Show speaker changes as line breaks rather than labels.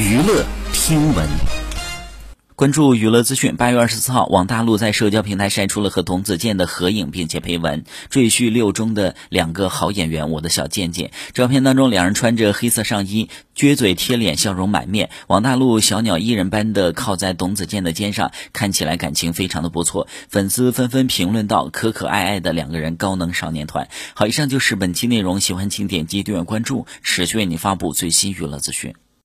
娱乐听闻。关注娱乐资讯八月二十四号王大陆在社交平台晒出了和董子健的合影并且配文赘婿六中的两个好演员我的小健健。照片当中两人穿着黑色上衣撅嘴贴脸笑容满面。王大陆小鸟依人般的靠在董子健的肩上看起来感情非常的不错。粉丝纷纷评论到可可爱爱的两个人高能少年团。好以上就是本期内容喜欢请点击订阅关注持续为你发布最新娱乐资讯。